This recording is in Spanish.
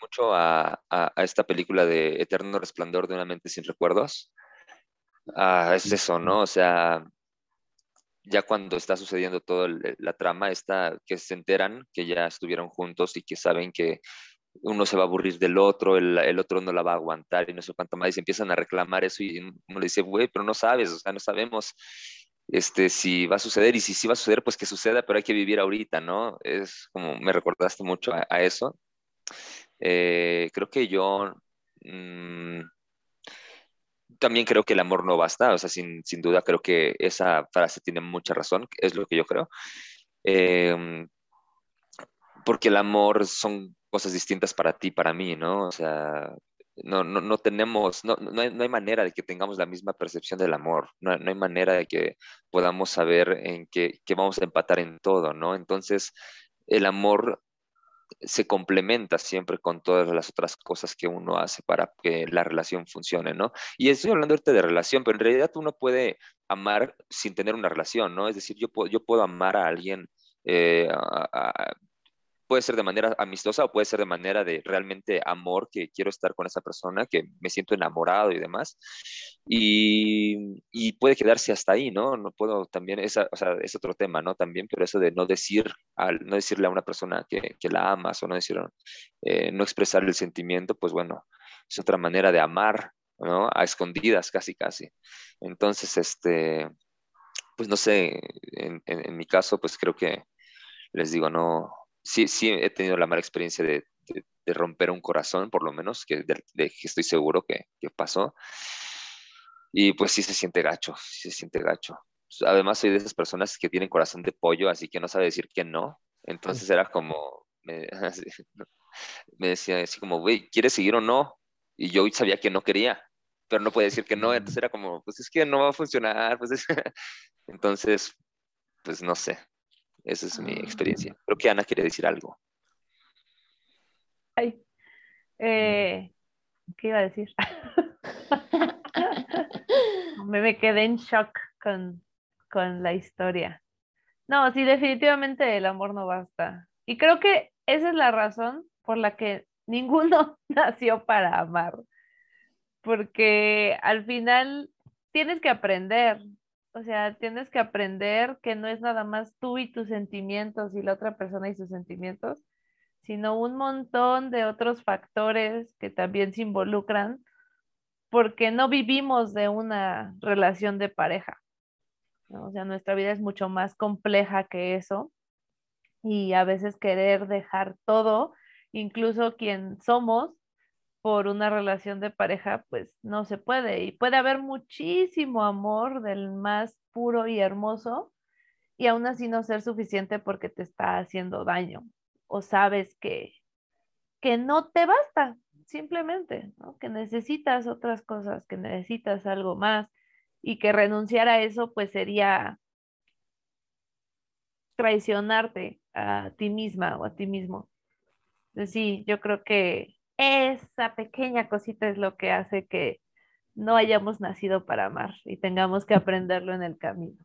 mucho a, esta película de Eterno Resplandor de una mente sin recuerdos. Ah, es eso, ¿no? O sea, ya cuando está sucediendo toda la trama, está que se enteran que ya estuvieron juntos y que saben que uno se va a aburrir del otro, el, otro no la va a aguantar y no sé cuánto más, y se empiezan a reclamar eso y uno le dice, güey, pero no sabes, o sea, no sabemos este, si va a suceder y si sí va a suceder, pues que suceda, pero hay que vivir ahorita, ¿no? Es como, me recordaste mucho a, eso. Eh, creo que yo mm, también creo que el amor no basta, o sea, sin, sin, duda creo que esa frase tiene mucha razón, es lo que yo creo. Em, porque el amor son cosas distintas para ti, para mí, ¿no? O sea, no, no, no tenemos, no, no, hay, no, hay, manera de que tengamos la misma percepción del amor, no, hay manera de que podamos saber en qué, vamos a empatar en todo, ¿no? Entonces, el amor se complementa siempre con todas las otras cosas que uno hace para que la relación funcione, ¿no? Y estoy hablando ahorita de relación, pero en realidad uno puede amar sin tener una relación, ¿no? Es decir, yo puedo, yo puedo amar a alguien eh, puede ser de manera amistosa o puede ser de manera de realmente amor, que quiero estar con esa persona, que me siento enamorado y demás. Y, y puede quedarse hasta ahí, ¿no? No puedo también, esa, o sea, es otro tema, ¿no? También, pero eso de no decir, al, no decirle a una persona que, que la amas o no decir, eh, no expresar el sentimiento, pues bueno, es otra manera de amar, ¿no? A escondidas, casi, casi. Entonces, este, pues no sé, en, en mi caso, pues creo que les digo, no, sí, sí he tenido la mala experiencia de, romper un corazón, por lo menos, que, de, que estoy seguro que, pasó. Y pues sí se siente gacho, sí se siente gacho. Además soy de esas personas que tienen corazón de pollo, así que no sabe decir que no. Entonces era como, me, me decía así como, güey, ¿quieres seguir o no? Y yo sabía que no quería, pero no puede decir que no. Entonces era como, pues es que no va a funcionar. Pues Entonces, pues no sé. Esa es mi experiencia. Creo que Ana quiere decir algo. Ay, eh, ¿qué iba a decir? me, quedé en shock con, con la historia. No, sí, definitivamente el amor no basta. Y creo que esa es la razón por la que ninguno nació para amar. Porque al final tienes que aprender, o sea, tienes que aprender que no es nada más tú y tus sentimientos y la otra persona y sus sentimientos, sino un montón de otros factores que también se involucran porque no vivimos de una relación de pareja. O sea, nuestra vida es mucho más compleja que eso y a veces querer dejar todo, incluso quien somos, por una relación de pareja, pues no se puede. Y puede haber muchísimo amor del más puro y hermoso y aún así no ser suficiente porque te está haciendo daño o sabes que, que no te basta, simplemente, que necesitas otras cosas, que necesitas algo más y que renunciar a eso pues sería traicionarte a ti misma o a ti mismo. sí, yo creo que esa pequeña cosita es lo que hace que no hayamos nacido para amar y tengamos que aprenderlo en el camino.